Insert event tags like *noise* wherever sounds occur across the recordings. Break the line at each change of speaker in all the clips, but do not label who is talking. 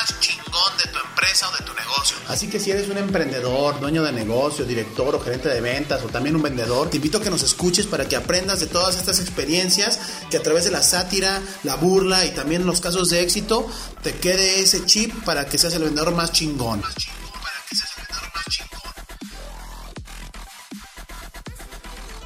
más chingón de tu empresa o de tu negocio. Así que si eres un emprendedor, dueño de negocio, director o gerente de ventas o también un vendedor, te invito a que nos escuches para que aprendas de todas estas experiencias que a través de la sátira, la burla y también los casos de éxito te quede ese chip para que seas el vendedor más chingón.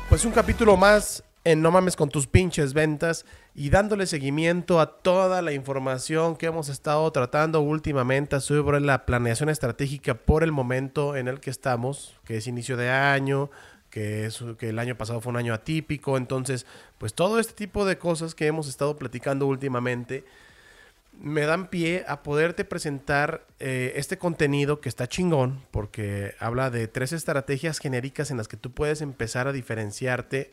Pues un capítulo más en No mames con tus pinches ventas y dándole seguimiento a toda la información que hemos estado tratando últimamente sobre la planeación estratégica por el momento en el que estamos, que es inicio de año, que, es, que el año pasado fue un año atípico, entonces pues todo este tipo de cosas que hemos estado platicando últimamente me dan pie a poderte presentar eh, este contenido que está chingón, porque habla de tres estrategias genéricas en las que tú puedes empezar a diferenciarte.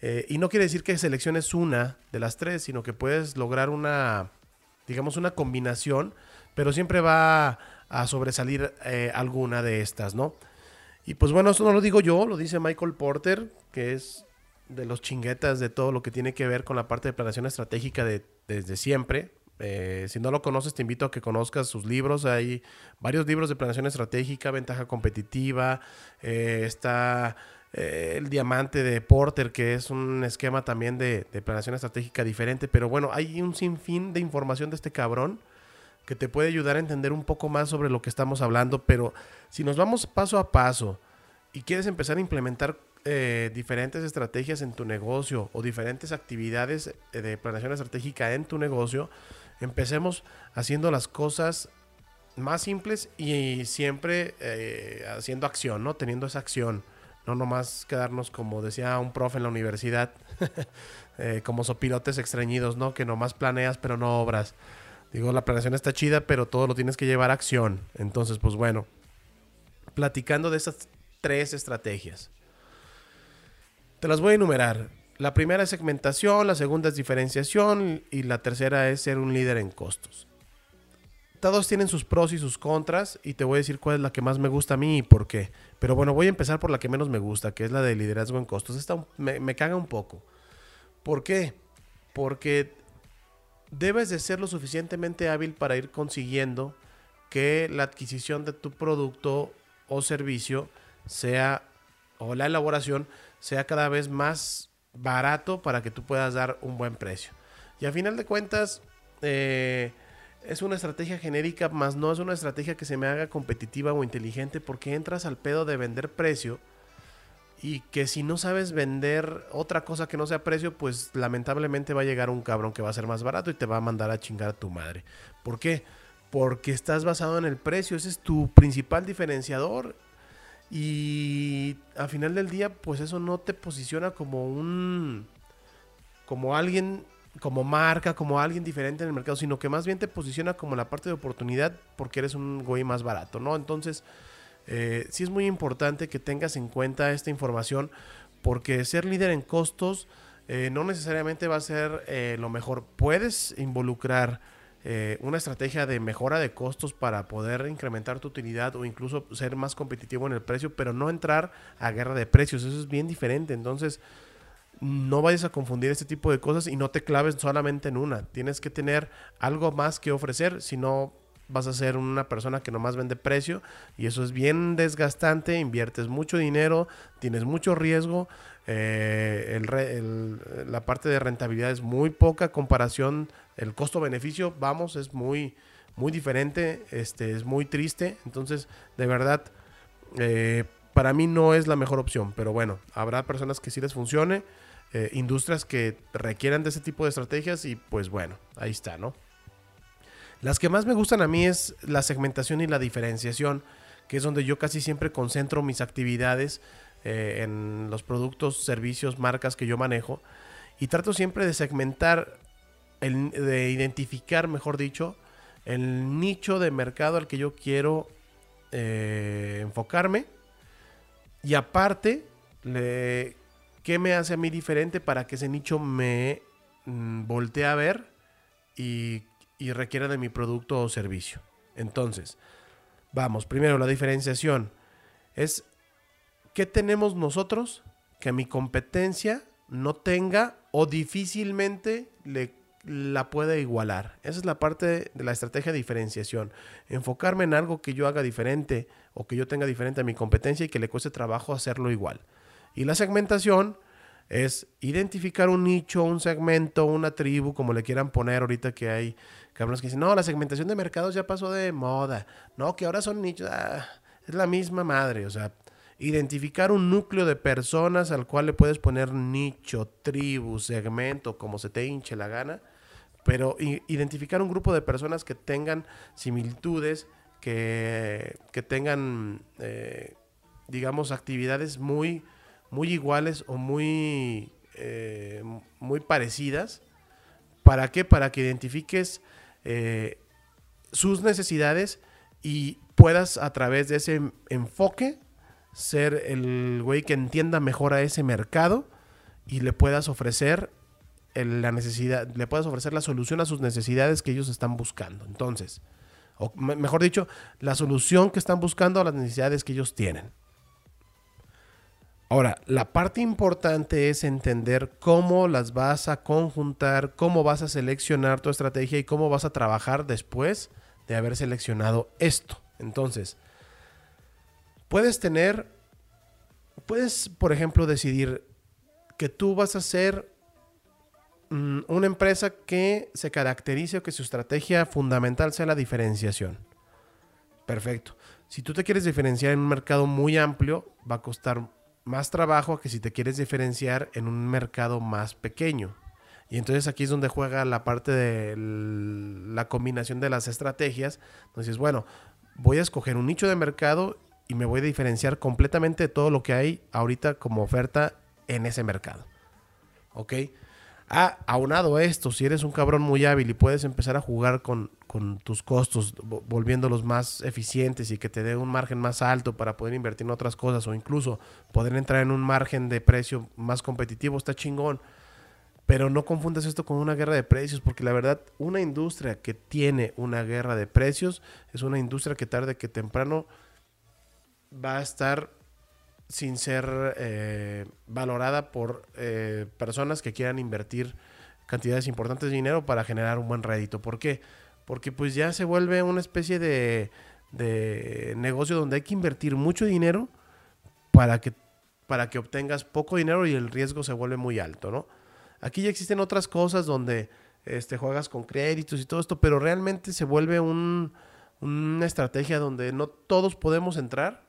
Eh, y no quiere decir que selecciones una de las tres, sino que puedes lograr una, digamos, una combinación, pero siempre va a sobresalir eh, alguna de estas, ¿no? Y pues bueno, eso no lo digo yo, lo dice Michael Porter, que es de los chinguetas de todo lo que tiene que ver con la parte de planeación estratégica de, desde siempre. Eh, si no lo conoces, te invito a que conozcas sus libros. Hay varios libros de planeación estratégica, ventaja competitiva. Está eh, el diamante de Porter, que es un esquema también de, planeación estratégica diferente. Pero bueno, hay un sinfín de información de este cabrón que te puede ayudar a entender un poco más sobre lo que estamos hablando. Pero si nos vamos paso a paso y quieres empezar a implementar eh, diferentes estrategias en tu negocio o diferentes actividades de planeación estratégica en tu negocio, empecemos haciendo las cosas más simples y siempre eh, haciendo acción, ¿no? Teniendo esa acción. No nomás quedarnos, como decía un profe en la universidad, *laughs* eh, como sopilotes extrañidos, ¿no? Que nomás planeas pero no obras. Digo, la planeación está chida, pero todo lo tienes que llevar a acción. Entonces, pues bueno, platicando de esas tres estrategias. Te las voy a enumerar. La primera es segmentación, la segunda es diferenciación y la tercera es ser un líder en costos. Todos tienen sus pros y sus contras y te voy a decir cuál es la que más me gusta a mí y por qué. Pero bueno, voy a empezar por la que menos me gusta, que es la de liderazgo en costos. Esta me, caga un poco. ¿Por qué? Porque debes de ser lo suficientemente hábil para ir consiguiendo que la adquisición de tu producto o servicio sea, o la elaboración, sea cada vez más barato para que tú puedas dar un buen precio. Y a final de cuentas, eh, es una estrategia genérica, más no es una estrategia que se me haga competitiva o inteligente porque entras al pedo de vender precio y que si no sabes vender otra cosa que no sea precio, pues lamentablemente va a llegar un cabrón que va a ser más barato y te va a mandar a chingar a tu madre. ¿Por qué? Porque estás basado en el precio, ese es tu principal diferenciador y al final del día, pues eso no te posiciona como un. como alguien. Como marca, como alguien diferente en el mercado, sino que más bien te posiciona como la parte de oportunidad porque eres un güey más barato, ¿no? Entonces, eh, sí es muy importante que tengas en cuenta esta información porque ser líder en costos eh, no necesariamente va a ser eh, lo mejor. Puedes involucrar eh, una estrategia de mejora de costos para poder incrementar tu utilidad o incluso ser más competitivo en el precio, pero no entrar a guerra de precios. Eso es bien diferente. Entonces, no vayas a confundir este tipo de cosas y no te claves solamente en una. Tienes que tener algo más que ofrecer, si no vas a ser una persona que nomás vende precio y eso es bien desgastante, inviertes mucho dinero, tienes mucho riesgo, eh, la parte de rentabilidad es muy poca comparación el costo-beneficio, vamos, es muy, muy diferente, este, es muy triste. Entonces, de verdad, eh, para mí no es la mejor opción. Pero bueno, habrá personas que sí les funcione, eh, industrias que requieran de ese tipo de estrategias y pues bueno, ahí está, ¿no? Las que más me gustan a mí es la segmentación y la diferenciación, que es donde yo casi siempre concentro mis actividades eh, en los productos, servicios, marcas que yo manejo. Y trato siempre de segmentar de identificar, mejor dicho, el nicho de mercado al que yo quiero eh, enfocarme. Y aparte, ¿qué me hace a mí diferente para que ese nicho me mm, voltee a ver y y requiere de mi producto o servicio. Entonces, vamos, primero la diferenciación es qué tenemos nosotros que mi competencia no tenga o difícilmente le, la pueda igualar. Esa es la parte de la estrategia de diferenciación. Enfocarme en algo que yo haga diferente o que yo tenga diferente a mi competencia y que le cueste trabajo hacerlo igual. Y la segmentación es identificar un nicho, un segmento, una tribu, como le quieran poner ahorita que hay cabrones que dicen, no, la segmentación de mercados ya pasó de moda, no, que ahora son nichos, ah, es la misma madre, o sea, identificar un núcleo de personas al cual le puedes poner nicho, tribu, segmento, como se te hinche la gana, pero identificar un grupo de personas que tengan similitudes, que, que tengan, eh, digamos, actividades muy muy iguales o muy, eh, muy parecidas. ¿Para qué? Para que identifiques eh, sus necesidades y puedas a través de ese enfoque ser el güey que entienda mejor a ese mercado y le puedas ofrecer la necesidad, le puedas ofrecer la solución a sus necesidades que ellos están buscando. Entonces, o mejor dicho, la solución que están buscando a las necesidades que ellos tienen. Ahora, la parte importante es entender cómo las vas a conjuntar, cómo vas a seleccionar tu estrategia y cómo vas a trabajar después de haber seleccionado esto. Entonces, puedes tener, puedes, por ejemplo, decidir que tú vas a ser mm, una empresa que se caracterice o que su estrategia fundamental sea la diferenciación. Perfecto. Si tú te quieres diferenciar en un mercado muy amplio, va a costar más trabajo que si te quieres diferenciar en un mercado más pequeño. Y entonces aquí es donde juega la parte de la combinación de las estrategias. Entonces, bueno, voy a escoger un nicho de mercado y me voy a diferenciar completamente de todo lo que hay ahorita como oferta en ese mercado. ¿Ok? Ah, aunado esto, si eres un cabrón muy hábil y puedes empezar a jugar con, tus costos, volviéndolos más eficientes y que te dé un margen más alto para poder invertir en otras cosas o incluso poder entrar en un margen de precio más competitivo, está chingón. Pero no confundas esto con una guerra de precios, porque la verdad, una industria que tiene una guerra de precios es una industria que tarde que temprano va a estar sin ser eh, valorada por eh, personas que quieran invertir cantidades importantes de dinero para generar un buen rédito. ¿Por qué? Porque pues ya se vuelve una especie de, de negocio donde hay que invertir mucho dinero para que, para que obtengas poco dinero y el riesgo se vuelve muy alto, ¿no? Aquí ya existen otras cosas donde este, juegas con créditos y todo esto, pero realmente se vuelve un, una estrategia donde no todos podemos entrar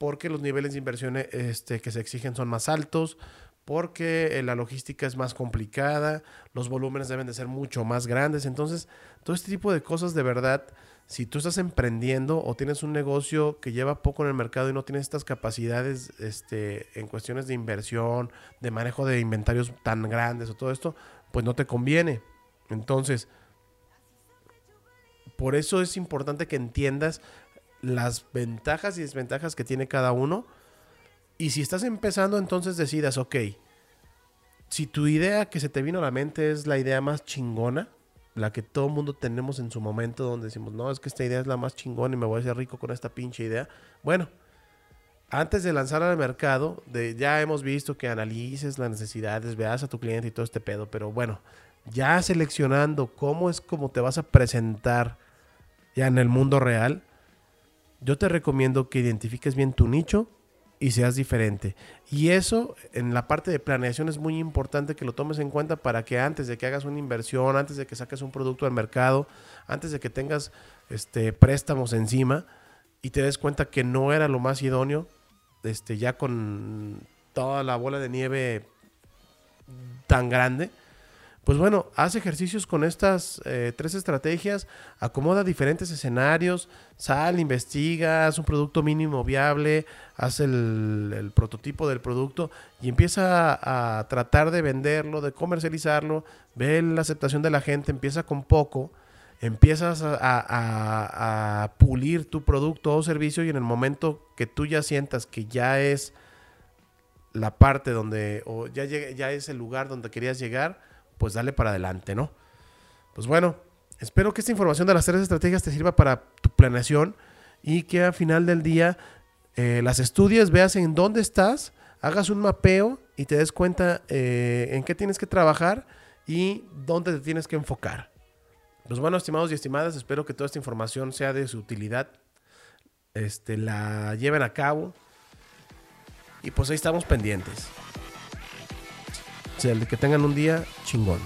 porque los niveles de inversión este, que se exigen son más altos, porque eh, la logística es más complicada, los volúmenes deben de ser mucho más grandes. Entonces, todo este tipo de cosas de verdad, si tú estás emprendiendo o tienes un negocio que lleva poco en el mercado y no tienes estas capacidades este, en cuestiones de inversión, de manejo de inventarios tan grandes o todo esto, pues no te conviene. Entonces, por eso es importante que entiendas las ventajas y desventajas que tiene cada uno. Y si estás empezando, entonces decidas, ok, si tu idea que se te vino a la mente es la idea más chingona, la que todo mundo tenemos en su momento donde decimos, no, es que esta idea es la más chingona y me voy a hacer rico con esta pinche idea. Bueno, antes de lanzar al mercado, ya hemos visto que analices las necesidades, veas a tu cliente y todo este pedo, pero bueno, ya seleccionando cómo es como te vas a presentar ya en el mundo real, yo te recomiendo que identifiques bien tu nicho y seas diferente. Y eso en la parte de planeación es muy importante que lo tomes en cuenta para que antes de que hagas una inversión, antes de que saques un producto al mercado, antes de que tengas este, préstamos encima y te des cuenta que no era lo más idóneo, este, ya con toda la bola de nieve tan grande, pues bueno, haz ejercicios con estas eh, tres estrategias, acomoda diferentes escenarios, sal, investiga, haz un producto mínimo viable, haz el, prototipo del producto y empieza a, tratar de venderlo, de comercializarlo, ve la aceptación de la gente, empieza con poco, empiezas a, pulir tu producto o servicio y en el momento que tú ya sientas que ya es la parte donde, o ya, ya es el lugar donde querías llegar, pues dale para adelante, ¿no? Pues bueno, espero que esta información de las tres estrategias te sirva para tu planeación y que al final del día eh, las estudies, veas en dónde estás, hagas un mapeo y te des cuenta eh, en qué tienes que trabajar y dónde te tienes que enfocar. Pues bueno, estimados y estimadas, espero que toda esta información sea de su utilidad. Este, la lleven a cabo. Y pues ahí estamos pendientes. Sea, que tengan un día chingón.